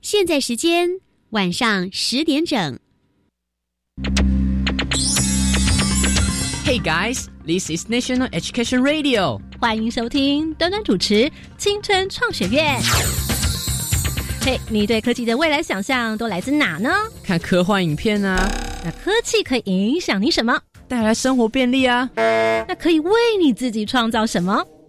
现在时间晚上十点整。Hey guys, this is National Education Radio。欢迎收听端端主持青春创学院。嘿，你对科技的未来想象都来自哪呢？看科幻影片啊。那科技可以影响你什么？带来生活便利啊。那可以为你自己创造什么？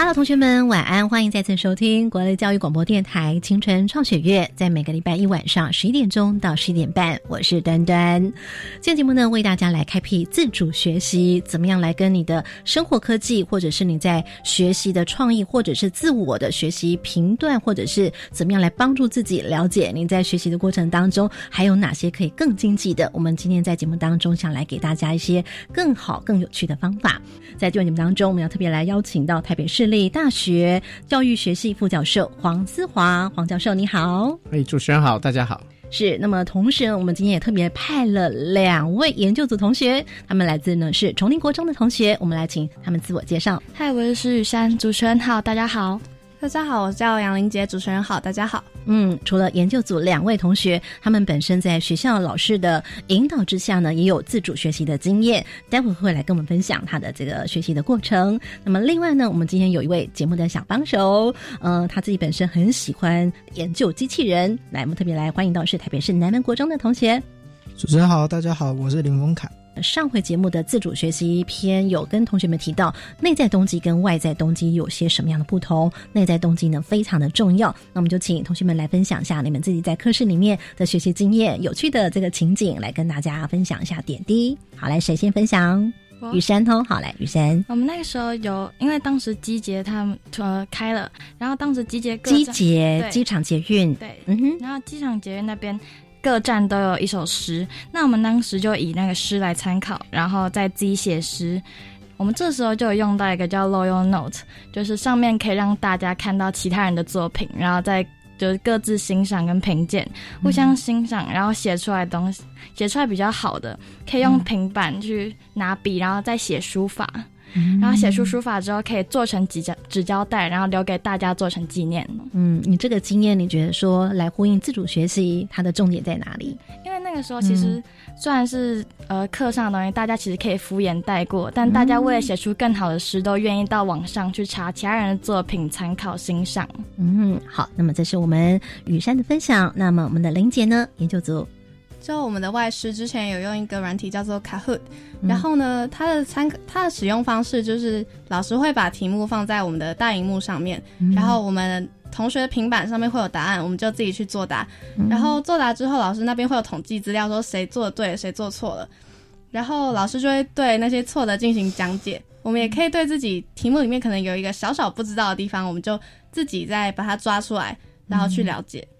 Hello，同学们，晚安！欢迎再次收听国立教育广播电台青春创学月，在每个礼拜一晚上十一点钟到十一点半，我是端端。今天节目呢，为大家来开辟自主学习，怎么样来跟你的生活科技，或者是你在学习的创意，或者是自我的学习评断，或者是怎么样来帮助自己了解你在学习的过程当中还有哪些可以更经济的。我们今天在节目当中想来给大家一些更好、更有趣的方法。在这段节目当中，我们要特别来邀请到台北市立大学教育学系副教授黄思华，黄教授你好。哎，主持人好，大家好。是，那么同时我们今天也特别派了两位研究组同学，他们来自呢是崇宁国中的同学，我们来请他们自我介绍。嗨，我是石雨山，主持人好，大家好。大家好，我叫杨玲杰，主持人好，大家好。嗯，除了研究组两位同学，他们本身在学校老师的引导之下呢，也有自主学习的经验，待会会来跟我们分享他的这个学习的过程。那么另外呢，我们今天有一位节目的小帮手，呃，他自己本身很喜欢研究机器人，来，我们特别来欢迎到是台北市南门国中的同学。主持人好，大家好，我是林峰凯。上回节目的自主学习篇有跟同学们提到，内在动机跟外在动机有些什么样的不同？内在动机呢非常的重要。那我们就请同学们来分享一下你们自己在课室里面的学习经验，有趣的这个情景来跟大家分享一下点滴。好，来谁先分享？雨山哦，好来，雨山。我们那个时候有，因为当时机捷他们呃开了，然后当时机捷机捷机场捷运对，嗯哼，然后机场捷运那边。各站都有一首诗，那我们当时就以那个诗来参考，然后再自己写诗。我们这时候就有用到一个叫 Loyal Note，就是上面可以让大家看到其他人的作品，然后再就是各自欣赏跟评鉴，互相欣赏，然后写出来东西，写出来比较好的，可以用平板去拿笔，然后再写书法。然后写出书法之后，可以做成纸胶纸胶带，然后留给大家做成纪念。嗯，你这个经验，你觉得说来呼应自主学习，它的重点在哪里？因为那个时候其实虽然是呃课上的东西，大家其实可以敷衍带过，但大家为了写出更好的诗，都愿意到网上去查其他人的作品，参考欣赏。嗯，好，那么这是我们雨山的分享。那么我们的林姐呢？研究组。就我们的外师之前有用一个软体叫做 Kahoot，然后呢，它的参它的使用方式就是老师会把题目放在我们的大荧幕上面，然后我们同学的平板上面会有答案，我们就自己去作答，然后作答之后，老师那边会有统计资料，说谁做的对，谁做错了，然后老师就会对那些错的进行讲解。我们也可以对自己题目里面可能有一个小小不知道的地方，我们就自己再把它抓出来，然后去了解。嗯，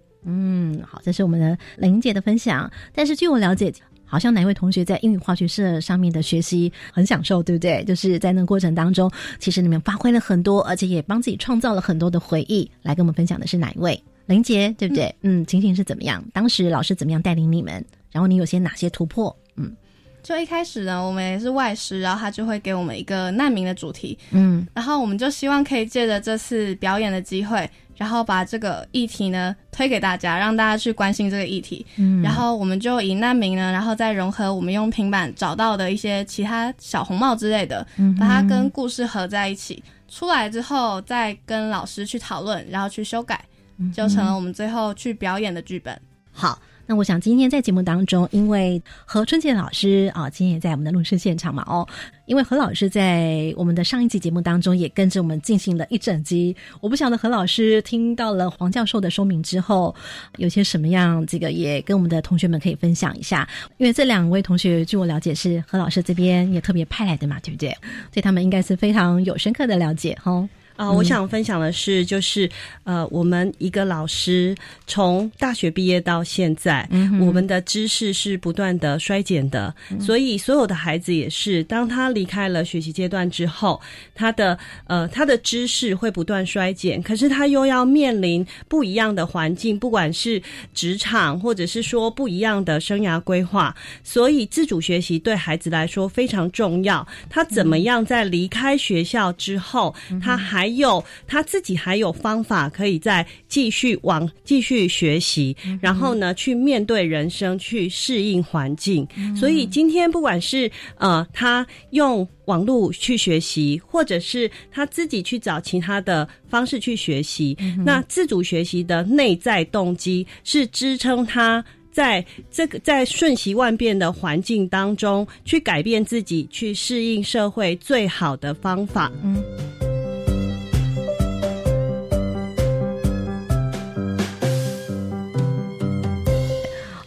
好，这是我们的林姐的分享。但是据我了解，好像哪位同学在英语化学社上面的学习很享受，对不对？就是在那个过程当中，其实你们发挥了很多，而且也帮自己创造了很多的回忆。来跟我们分享的是哪一位？林杰，对不对？嗯，情形是怎么样？当时老师怎么样带领你们？然后你有些哪些突破？嗯。就一开始呢，我们也是外师，然后他就会给我们一个难民的主题，嗯，然后我们就希望可以借着这次表演的机会，然后把这个议题呢推给大家，让大家去关心这个议题，嗯，然后我们就以难民呢，然后再融合我们用平板找到的一些其他小红帽之类的，把它跟故事合在一起，出来之后再跟老师去讨论，然后去修改，就成了我们最后去表演的剧本。好。那我想今天在节目当中，因为何春杰老师啊，今天也在我们的录制现场嘛，哦，因为何老师在我们的上一集节目当中也跟着我们进行了一整集。我不晓得何老师听到了黄教授的说明之后，有些什么样，这个也跟我们的同学们可以分享一下。因为这两位同学，据我了解是何老师这边也特别派来的嘛，对不对？对他们应该是非常有深刻的了解，哈。啊，我想分享的是，就是呃，我们一个老师从大学毕业到现在，嗯我们的知识是不断的衰减的，所以所有的孩子也是，当他离开了学习阶段之后，他的呃他的知识会不断衰减，可是他又要面临不一样的环境，不管是职场或者是说不一样的生涯规划，所以自主学习对孩子来说非常重要。他怎么样在离开学校之后，他还有他自己还有方法可以再继续往继续学习，然后呢去面对人生，去适应环境。所以今天不管是呃他用网络去学习，或者是他自己去找其他的方式去学习，那自主学习的内在动机是支撑他在这个在瞬息万变的环境当中去改变自己，去适应社会最好的方法。嗯。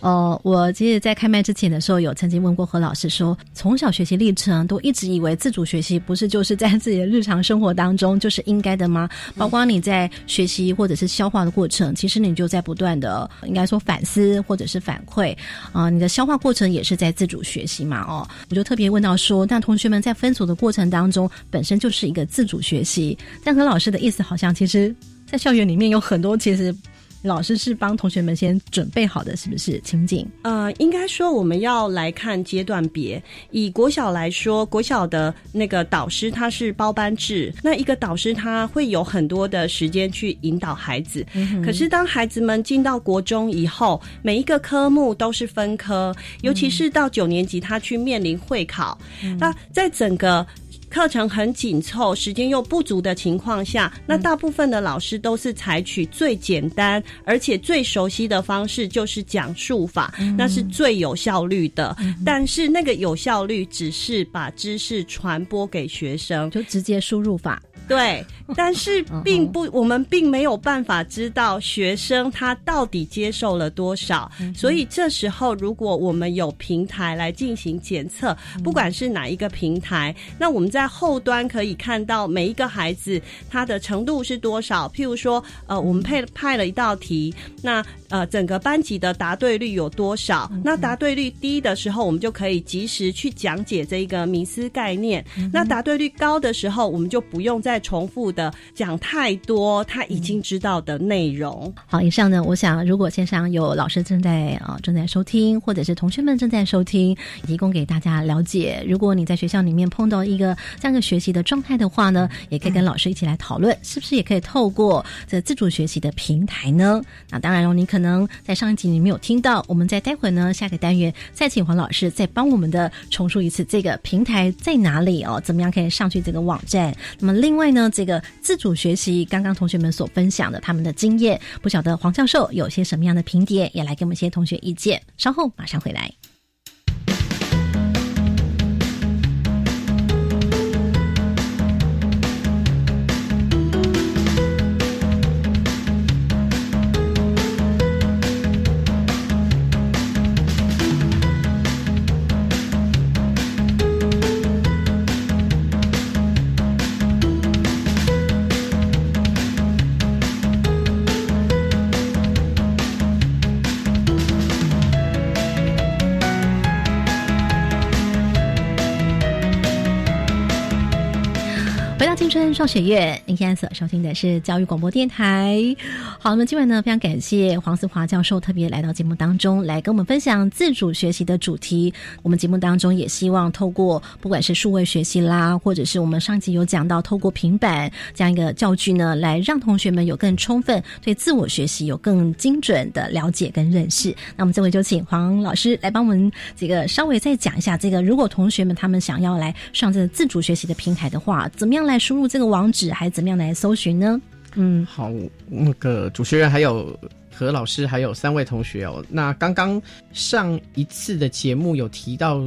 哦，我其实，在开麦之前的时候，有曾经问过何老师说，从小学习历程都一直以为自主学习不是就是在自己的日常生活当中就是应该的吗？包括你在学习或者是消化的过程，其实你就在不断的应该说反思或者是反馈啊，你的消化过程也是在自主学习嘛？哦，我就特别问到说，那同学们在分组的过程当中，本身就是一个自主学习，但何老师的意思好像，其实，在校园里面有很多其实。老师是帮同学们先准备好的，是不是情景？呃，应该说我们要来看阶段别。以国小来说，国小的那个导师他是包班制，那一个导师他会有很多的时间去引导孩子。可是当孩子们进到国中以后，每一个科目都是分科，尤其是到九年级，他去面临会考。那在整个课程很紧凑，时间又不足的情况下，那大部分的老师都是采取最简单而且最熟悉的方式，就是讲述法，那是最有效率的。但是那个有效率只是把知识传播给学生，就直接输入法。对，但是并不，我们并没有办法知道学生他到底接受了多少。所以这时候，如果我们有平台来进行检测，不管是哪一个平台，那我们在后端可以看到每一个孩子他的程度是多少。譬如说，呃，我们配派了一道题，那呃整个班级的答对率有多少？那答对率低的时候，我们就可以及时去讲解这一个迷思概念。那答对率高的时候，我们就不用再。重复的讲太多他已经知道的内容。好，以上呢，我想如果线上有老师正在啊正在收听，或者是同学们正在收听，提供给大家了解。如果你在学校里面碰到一个这样的学习的状态的话呢，也可以跟老师一起来讨论，是不是也可以透过这自主学习的平台呢？那当然哦，你可能能在上一集你没有听到，我们在待会呢下个单元再请黄老师再帮我们的重述一次这个平台在哪里哦，怎么样可以上去这个网站？那么。另外呢，这个自主学习，刚刚同学们所分享的他们的经验，不晓得黄教授有些什么样的评点，也来给我们一些同学意见。稍后马上回来。春双学院，您现在所收听的是教育广播电台。好，那么今晚呢，非常感谢黄思华教授特别来到节目当中，来跟我们分享自主学习的主题。我们节目当中也希望透过不管是数位学习啦，或者是我们上集有讲到透过平板这样一个教具呢，来让同学们有更充分对自我学习有更精准的了解跟认识。那我们这回就请黄老师来帮我们这个稍微再讲一下，这个如果同学们他们想要来上这个自主学习的平台的话，怎么样来输入？这个网址还怎么样来搜寻呢？嗯，好，那个主持人还有何老师，还有三位同学哦。那刚刚上一次的节目有提到，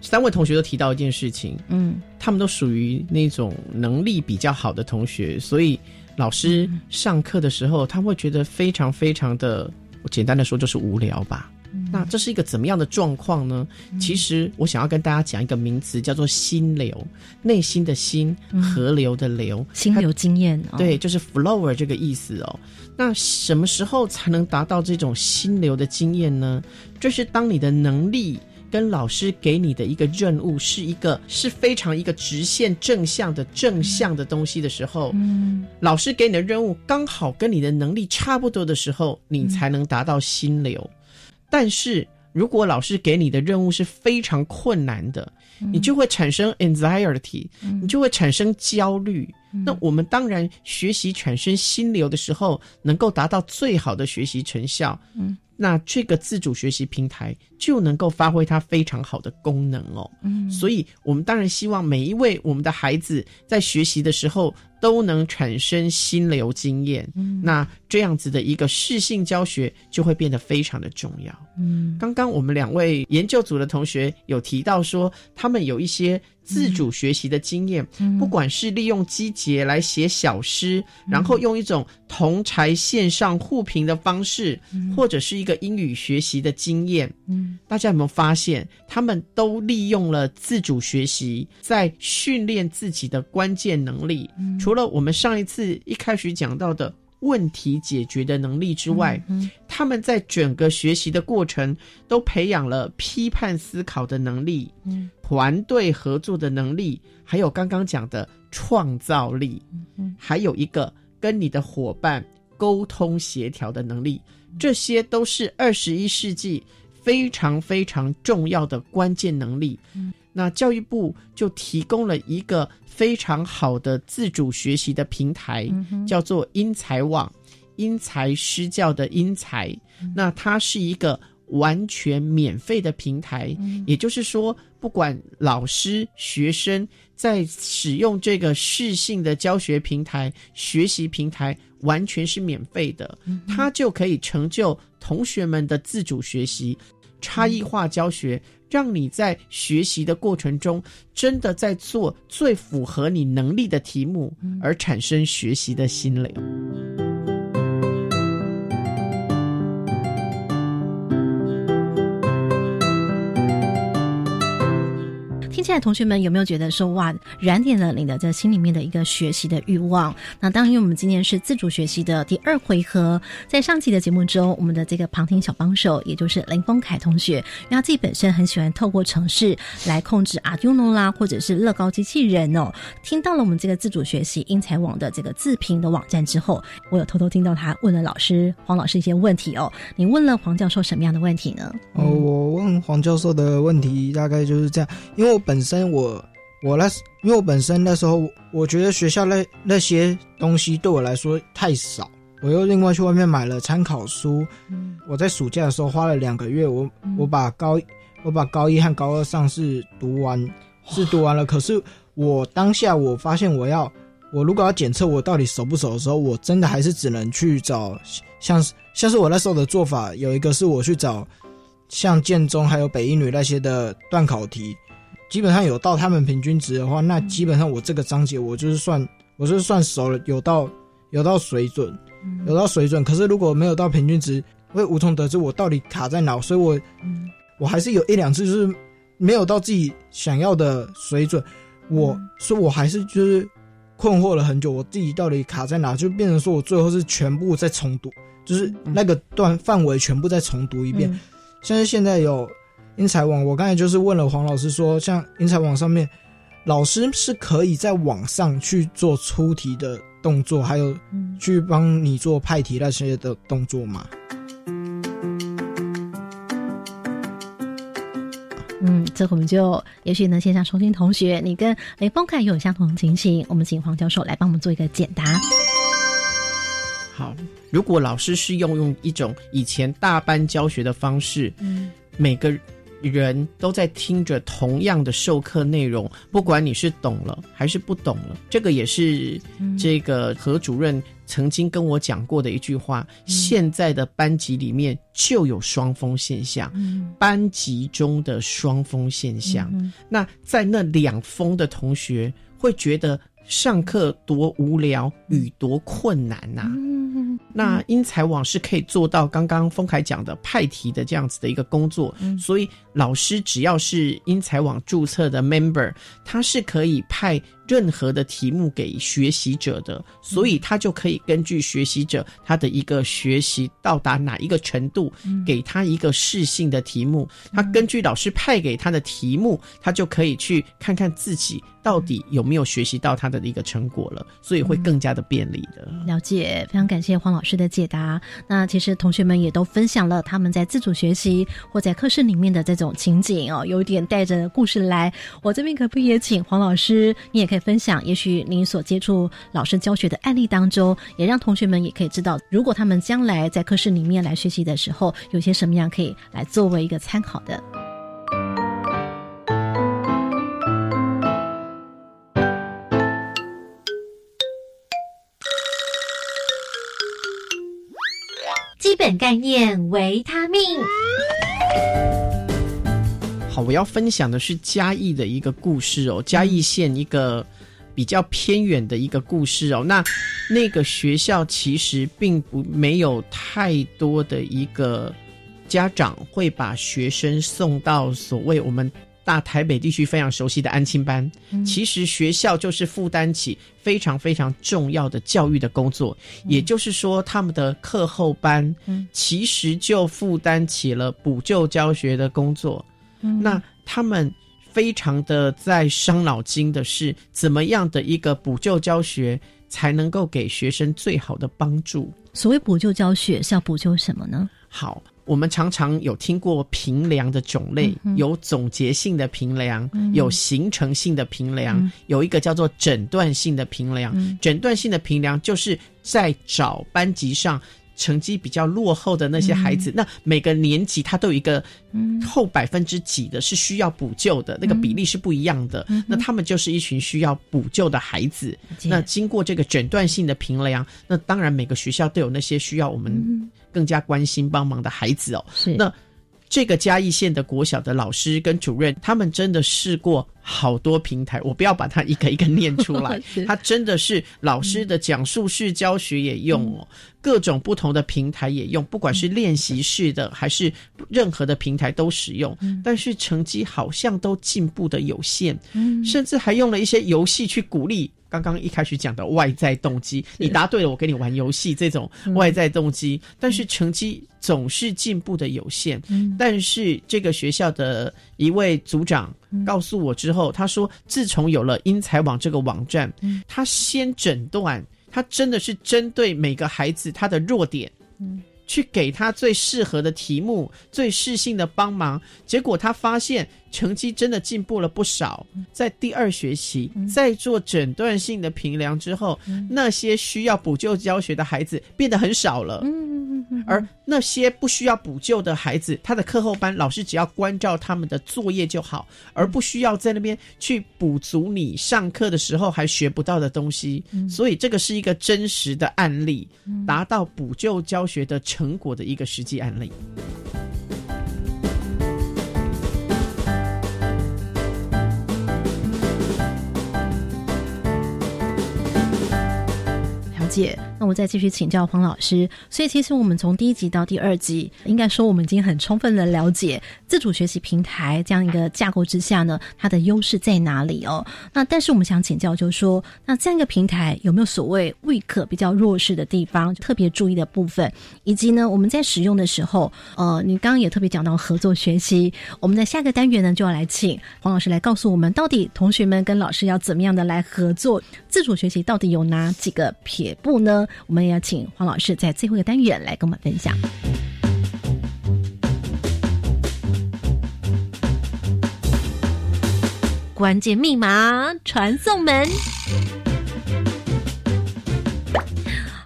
三位同学都提到一件事情，嗯，他们都属于那种能力比较好的同学，所以老师上课的时候，他会觉得非常非常的，我简单的说就是无聊吧。那这是一个怎么样的状况呢？其实我想要跟大家讲一个名词，叫做心流，内心的心，河流的流，心流经验。对，就是 flower 这个意思哦。那什么时候才能达到这种心流的经验呢？就是当你的能力跟老师给你的一个任务是一个是非常一个直线正向的正向的东西的时候，嗯，老师给你的任务刚好跟你的能力差不多的时候，你才能达到心流。但是如果老师给你的任务是非常困难的，你就会产生 anxiety，你就会产生焦虑。那我们当然学习产生心流的时候，能够达到最好的学习成效。嗯，那这个自主学习平台就能够发挥它非常好的功能哦。嗯，所以我们当然希望每一位我们的孩子在学习的时候。都能产生心流经验，那这样子的一个适性教学就会变得非常的重要。嗯，刚刚我们两位研究组的同学有提到说，他们有一些自主学习的经验，不管是利用机节来写小诗，然后用一种同柴线上互评的方式，或者是一个英语学习的经验。嗯，大家有没有发现，他们都利用了自主学习，在训练自己的关键能力。除了我们上一次一开始讲到的问题解决的能力之外，他们在整个学习的过程都培养了批判思考的能力、团队合作的能力，还有刚刚讲的创造力，还有一个跟你的伙伴沟通协调的能力，这些都是二十一世纪非常非常重要的关键能力。那教育部就提供了一个。非常好的自主学习的平台，叫做英才网，因材施教的英才。那它是一个完全免费的平台，也就是说，不管老师、学生在使用这个适性的教学平台、学习平台，完全是免费的，它就可以成就同学们的自主学习、差异化教学。让你在学习的过程中，真的在做最符合你能力的题目，而产生学习的心流。现在同学们有没有觉得说哇，燃点了你的这心里面的一个学习的欲望？那当然，因为我们今天是自主学习的第二回合，在上期的节目中，我们的这个旁听小帮手，也就是林峰凯同学，因为他自己本身很喜欢透过城市来控制 Arduino 啦，或者是乐高机器人哦。听到了我们这个自主学习英才网的这个自评的网站之后，我有偷偷听到他问了老师黄老师一些问题哦。你问了黄教授什么样的问题呢？哦，我问黄教授的问题大概就是这样，因为我本本身我我那因为我本身那时候我觉得学校那那些东西对我来说太少，我又另外去外面买了参考书。我在暑假的时候花了两个月，我我把高我把高一和高二上是读完是读完了。可是我当下我发现我要我如果要检测我到底熟不熟的时候，我真的还是只能去找像像是我那时候的做法，有一个是我去找像建中还有北一女那些的断考题。基本上有到他们平均值的话，那基本上我这个章节我就是算我就是算熟了，有到有到水准，有到水准。可是如果没有到平均值，会无从得知我到底卡在哪。所以我我还是有一两次就是没有到自己想要的水准，我所以我还是就是困惑了很久，我自己到底卡在哪，就变成说我最后是全部再重读，就是那个段范围全部再重读一遍。像是现在有。英才网，我刚才就是问了黄老师，说像英才网上面，老师是可以在网上去做出题的动作，还有去帮你做派题那些的动作吗？嗯，这我们就也许呢，线上收听同学，你跟雷锋凯有相同的情形，我们请黄教授来帮我们做一个解答。好，如果老师是用用一种以前大班教学的方式，嗯，每个。人都在听着同样的授课内容，不管你是懂了还是不懂了，这个也是这个何主任曾经跟我讲过的一句话。现在的班级里面就有双峰现象，班级中的双峰现象。那在那两峰的同学会觉得上课多无聊与多困难呐。那英才网是可以做到刚刚丰凯讲的派题的这样子的一个工作，所以老师只要是英才网注册的 member，他是可以派。任何的题目给学习者的，所以他就可以根据学习者他的一个学习到达哪一个程度，给他一个适性的题目。他根据老师派给他的题目，他就可以去看看自己。到底有没有学习到他的一个成果了？所以会更加的便利的。了解，非常感谢黄老师的解答。那其实同学们也都分享了他们在自主学习或在课室里面的这种情景哦，有点带着故事来。我这边可不可以也请黄老师，你也可以分享，也许您所接触老师教学的案例当中，也让同学们也可以知道，如果他们将来在课室里面来学习的时候，有些什么样可以来作为一个参考的。基本概念维他命。好，我要分享的是嘉义的一个故事哦，嘉义县一个比较偏远的一个故事哦。那那个学校其实并不没有太多的一个家长会把学生送到所谓我们。大台北地区非常熟悉的安亲班，其实学校就是负担起非常非常重要的教育的工作。也就是说，他们的课后班，其实就负担起了补救教学的工作。那他们非常的在伤脑筋的是，怎么样的一个补救教学才能够给学生最好的帮助？所谓补救教学是要补救什么呢？好。我们常常有听过评量的种类，有总结性的评量，有形成性的评量，有一个叫做诊断性的评量。诊断性的评量就是在找班级上成绩比较落后的那些孩子，那每个年级他都有一个后百分之几的是需要补救的，那个比例是不一样的。那他们就是一群需要补救的孩子。那经过这个诊断性的评量，那当然每个学校都有那些需要我们。更加关心帮忙的孩子哦，是那这个嘉义县的国小的老师跟主任，他们真的试过。好多平台，我不要把它一个一个念出来。他真的是老师的讲述式教学也用哦，各种不同的平台也用，不管是练习式的还是任何的平台都使用。但是成绩好像都进步的有限，甚至还用了一些游戏去鼓励。刚刚一开始讲的外在动机，你答对了，我跟你玩游戏这种外在动机，但是成绩总是进步的有限。但是这个学校的一位组长。告诉我之后，他说，自从有了英才网这个网站，他先诊断，他真的是针对每个孩子他的弱点，去给他最适合的题目，最适性的帮忙。结果他发现。成绩真的进步了不少，在第二学期在做诊断性的评量之后，那些需要补救教学的孩子变得很少了。而那些不需要补救的孩子，他的课后班老师只要关照他们的作业就好，而不需要在那边去补足你上课的时候还学不到的东西。所以这个是一个真实的案例，达到补救教学的成果的一个实际案例。解。那我再继续请教黄老师。所以其实我们从第一集到第二集，应该说我们已经很充分的了解自主学习平台这样一个架构之下呢，它的优势在哪里哦？那但是我们想请教，就是说，那这样一个平台有没有所谓 weak 比较弱势的地方，特别注意的部分，以及呢，我们在使用的时候，呃，你刚刚也特别讲到合作学习，我们在下个单元呢，就要来请黄老师来告诉我们，到底同学们跟老师要怎么样的来合作，自主学习到底有哪几个撇步呢？我们也要请黄老师在最后一个单元来跟我们分享关键密码传送门。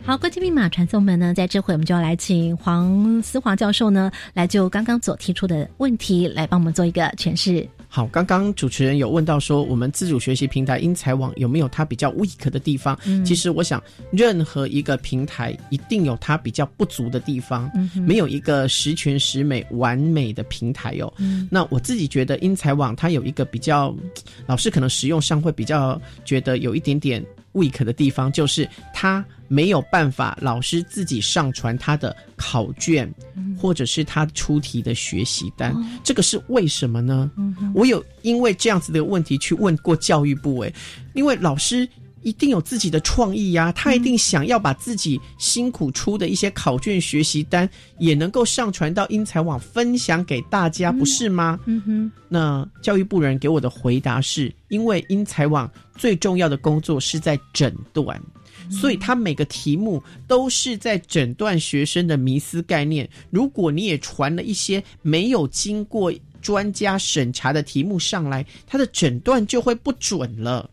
好，关键密码传送门呢，在这回我们就要来请黄思华教授呢，来就刚刚所提出的问题来帮我们做一个诠释。好，刚刚主持人有问到说，我们自主学习平台英才网有没有它比较 weak 的地方？其实我想，任何一个平台一定有它比较不足的地方，没有一个十全十美完美的平台哦。那我自己觉得英才网它有一个比较，老师可能使用上会比较觉得有一点点。Weak 的地方，就是他没有办法老师自己上传他的考卷，或者是他出题的学习单。这个是为什么呢？我有因为这样子的问题去问过教育部，诶，因为老师。一定有自己的创意呀，他一定想要把自己辛苦出的一些考卷学习单也能够上传到英才网分享给大家，不是吗？嗯哼。那教育部人给我的回答是，因为英才网最重要的工作是在诊断，所以他每个题目都是在诊断学生的迷思概念。如果你也传了一些没有经过专家审查的题目上来，他的诊断就会不准了。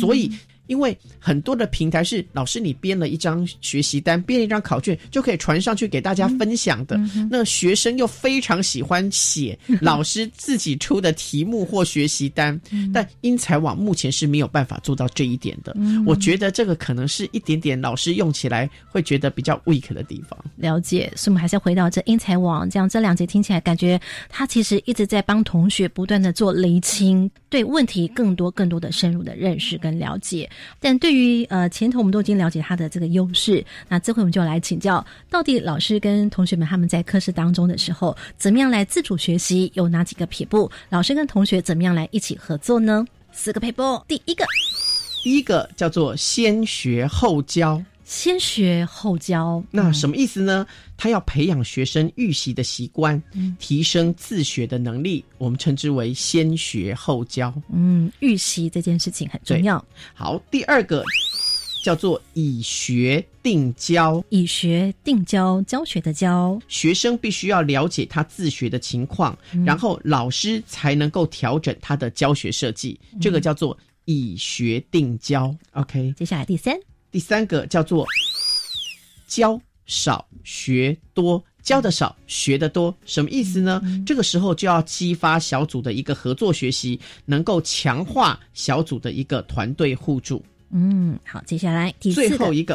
所以。因为很多的平台是老师你编了一张学习单，编了一张考卷就可以传上去给大家分享的。那学生又非常喜欢写老师自己出的题目或学习单，但英才网目前是没有办法做到这一点的。我觉得这个可能是一点点老师用起来会觉得比较 weak 的地方。了解，所以我们还是要回到这英才网，这样这两节听起来感觉他其实一直在帮同学不断的做厘清，对问题更多更多的深入的认识跟了解。但对于呃前头我们都已经了解他的这个优势，那这回我们就来请教，到底老师跟同学们他们在课室当中的时候，怎么样来自主学习？有哪几个撇步？老师跟同学怎么样来一起合作呢？四个撇步，第一个，第一个叫做先学后教。先学后教，那什么意思呢？他要培养学生预习的习惯，提升自学的能力，我们称之为先学后教。嗯，预习这件事情很重要。好，第二个叫做以学定教，以学定教，教学的教，学生必须要了解他自学的情况，然后老师才能够调整他的教学设计。这个叫做以学定教。OK，接下来第三。第三个叫做教少学多，教的少学的多，什么意思呢？这个时候就要激发小组的一个合作学习，能够强化小组的一个团队互助。嗯，好，接下来第最后一个，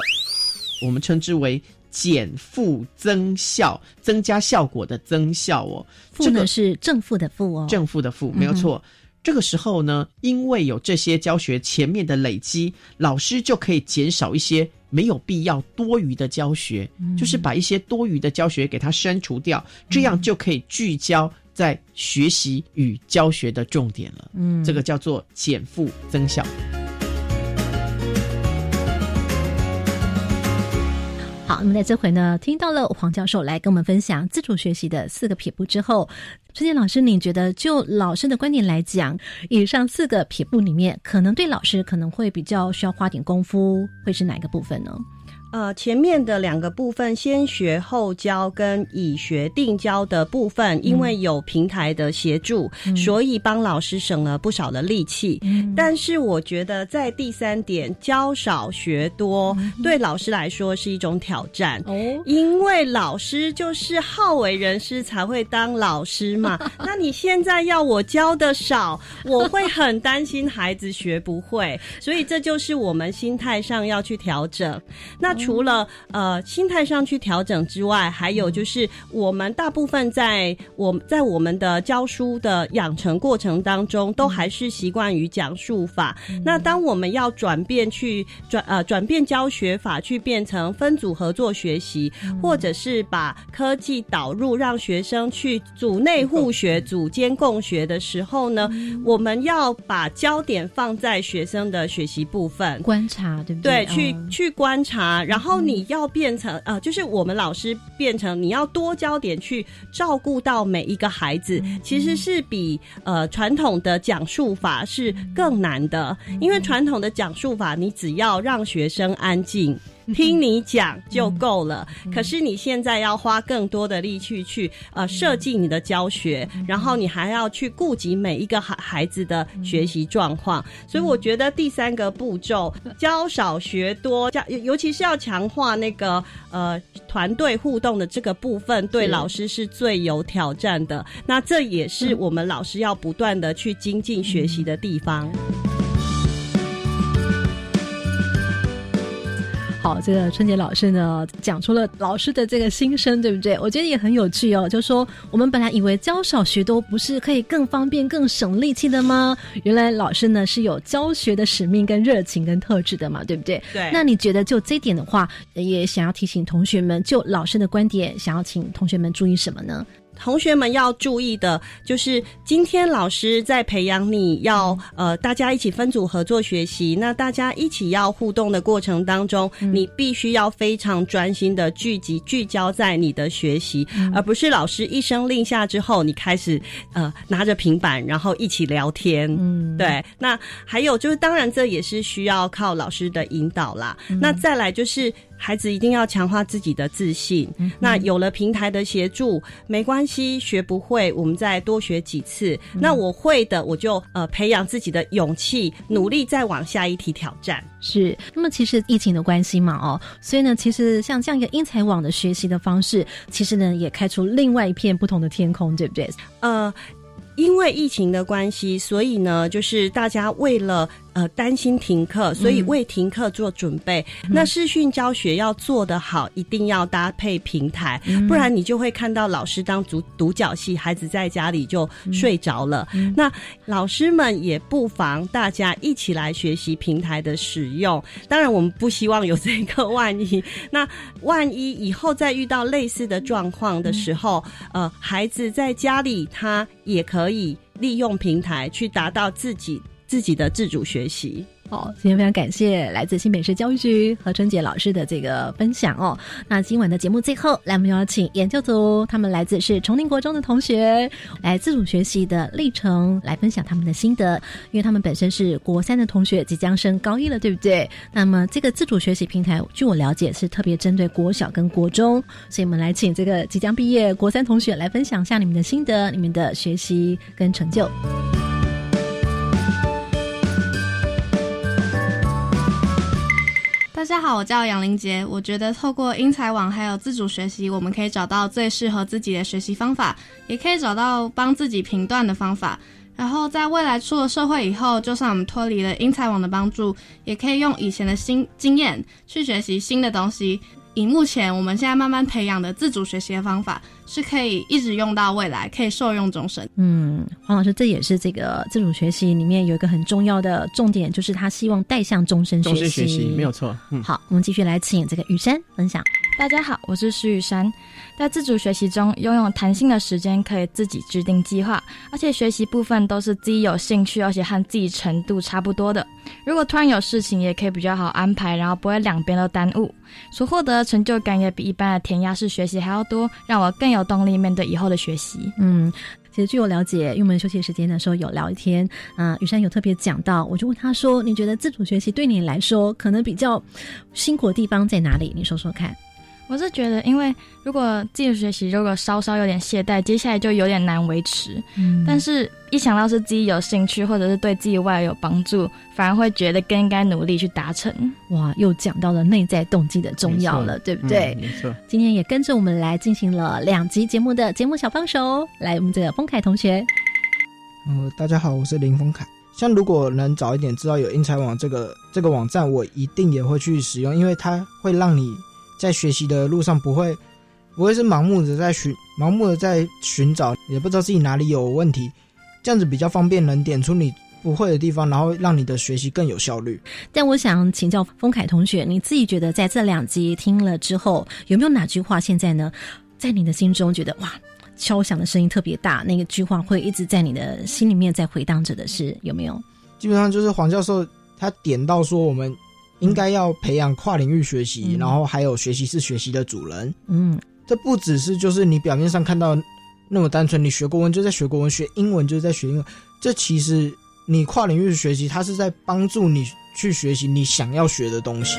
我们称之为减负增效，增加效果的增效哦。负呢是正负的负哦，正负的负没有错。这个时候呢，因为有这些教学前面的累积，老师就可以减少一些没有必要多余的教学，就是把一些多余的教学给它删除掉，这样就可以聚焦在学习与教学的重点了。嗯，这个叫做减负增效。好，那么在这回呢，听到了黄教授来跟我们分享自主学习的四个撇步之后，春杰老师，你觉得就老师的观点来讲，以上四个撇步里面，可能对老师可能会比较需要花点功夫，会是哪个部分呢？呃，前面的两个部分，先学后教跟以学定教的部分，因为有平台的协助，所以帮老师省了不少的力气。但是我觉得在第三点，教少学多，对老师来说是一种挑战哦，因为老师就是好为人师才会当老师嘛。那你现在要我教的少，我会很担心孩子学不会，所以这就是我们心态上要去调整。那除了呃心态上去调整之外，还有就是我们大部分在我在我们的教书的养成过程当中，都还是习惯于讲述法。那当我们要转变去转呃转变教学法，去变成分组合作学习，或者是把科技导入，让学生去组内互学、组间共学的时候呢，我们要把焦点放在学生的学习部分，观察对不对？对，去去观察。然后你要变成呃，就是我们老师变成你要多焦点去照顾到每一个孩子，其实是比呃传统的讲述法是更难的，因为传统的讲述法你只要让学生安静。听你讲就够了，可是你现在要花更多的力气去呃设计你的教学，然后你还要去顾及每一个孩孩子的学习状况，所以我觉得第三个步骤教少学多，教尤其是要强化那个呃团队互动的这个部分，对老师是最有挑战的。那这也是我们老师要不断的去精进学习的地方。好，这个春节老师呢讲出了老师的这个心声，对不对？我觉得也很有趣哦。就说我们本来以为教少学多不是可以更方便、更省力气的吗？原来老师呢是有教学的使命、跟热情、跟特质的嘛，对不对？对。那你觉得就这点的话，也想要提醒同学们，就老师的观点，想要请同学们注意什么呢？同学们要注意的，就是今天老师在培养你要呃，大家一起分组合作学习。那大家一起要互动的过程当中，你必须要非常专心的聚集聚焦在你的学习，而不是老师一声令下之后，你开始呃拿着平板然后一起聊天。嗯，对。那还有就是，当然这也是需要靠老师的引导啦。那再来就是。孩子一定要强化自己的自信。那有了平台的协助，没关系，学不会，我们再多学几次。那我会的，我就呃培养自己的勇气，努力再往下一题挑战。是。那么其实疫情的关系嘛，哦，所以呢，其实像这样一个英才网的学习的方式，其实呢也开出另外一片不同的天空，对不对？呃，因为疫情的关系，所以呢，就是大家为了。呃，担心停课，所以为停课做准备。那视讯教学要做得好，一定要搭配平台，不然你就会看到老师当独独角戏，孩子在家里就睡着了。那老师们也不妨大家一起来学习平台的使用。当然，我们不希望有这个万一。那万一以后再遇到类似的状况的时候，呃，孩子在家里他也可以利用平台去达到自己。自己的自主学习。好，今天非常感谢来自新北市教育局何春杰老师的这个分享哦。那今晚的节目最后，来我们邀请研究组，他们来自是崇宁国中的同学，来自主学习的历程，来分享他们的心得。因为他们本身是国三的同学，即将升高一了，对不对？那么这个自主学习平台，据我了解是特别针对国小跟国中，所以我们来请这个即将毕业国三同学来分享一下你们的心得、你们的学习跟成就。大家好，我叫杨林杰。我觉得透过英才网还有自主学习，我们可以找到最适合自己的学习方法，也可以找到帮自己评断的方法。然后在未来出了社会以后，就算我们脱离了英才网的帮助，也可以用以前的新经验去学习新的东西。以目前我们现在慢慢培养的自主学习的方法，是可以一直用到未来，可以受用终身。嗯，黄老师，这也是这个自主学习里面有一个很重要的重点，就是他希望带向终身学习。终身学习没有错。嗯，好，我们继续来请这个雨山分享。大家好，我是徐雨山。在自主学习中，拥有弹性的时间，可以自己制定计划，而且学习部分都是自己有兴趣，而且和自己程度差不多的。如果突然有事情，也可以比较好安排，然后不会两边都耽误。所获得的成就感也比一般的填鸭式学习还要多，让我更有动力面对以后的学习。嗯，其实据我了解，因为我们休息时间的时候有聊一天，啊，雨山有特别讲到，我就问他说：“你觉得自主学习对你来说，可能比较辛苦的地方在哪里？你说说看。”我是觉得，因为如果自己学习如果稍稍有点懈怠，接下来就有点难维持。嗯，但是一想到是自己有兴趣，或者是对自己未来有帮助，反而会觉得更应该努力去达成。哇，又讲到了内在动机的重要了，对不对？没错。今天也跟着我们来进行了两集节目的节目小帮手，来我们这个丰凯同学。呃，大家好，我是林丰凯。像如果能早一点知道有英才网这个这个网站，我一定也会去使用，因为它会让你。在学习的路上，不会不会是盲目的在寻盲目的在寻找，也不知道自己哪里有问题，这样子比较方便，能点出你不会的地方，然后让你的学习更有效率。但我想请教丰凯同学，你自己觉得在这两集听了之后，有没有哪句话现在呢，在你的心中觉得哇，敲响的声音特别大，那个句话会一直在你的心里面在回荡着的是有没有？基本上就是黄教授他点到说我们。应该要培养跨领域学习，然后还有学习是学习的主人。嗯，这不只是就是你表面上看到那么单纯，你学国文就在学国文，学英文就是在学英文。这其实你跨领域学习，它是在帮助你去学习你想要学的东西。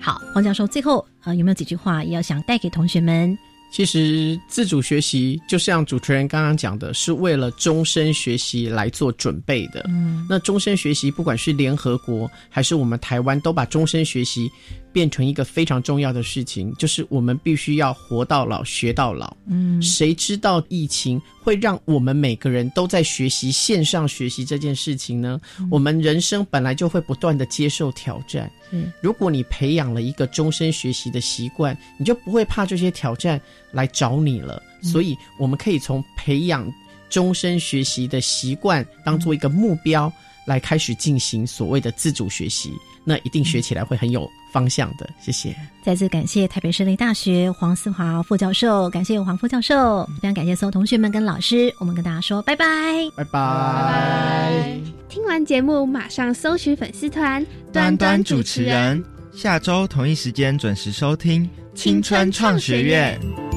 好，黄教授，最后呃有没有几句话也要想带给同学们？其实自主学习就像主持人刚刚讲的，是为了终身学习来做准备的。嗯，那终身学习，不管是联合国还是我们台湾，都把终身学习变成一个非常重要的事情，就是我们必须要活到老学到老。嗯，谁知道疫情会让我们每个人都在学习线上学习这件事情呢？我们人生本来就会不断的接受挑战。嗯，如果你培养了一个终身学习的习惯，你就不会怕这些挑战。来找你了，所以我们可以从培养终身学习的习惯当做一个目标，来开始进行所谓的自主学习，那一定学起来会很有方向的。谢谢，再次感谢台北市立大学黄思华副教授，感谢黄副教授，非常感谢所有同学们跟老师，我们跟大家说拜拜，拜拜。听完节目马上搜寻粉丝团端端主持人，下周同一时间准时收听青春创学院。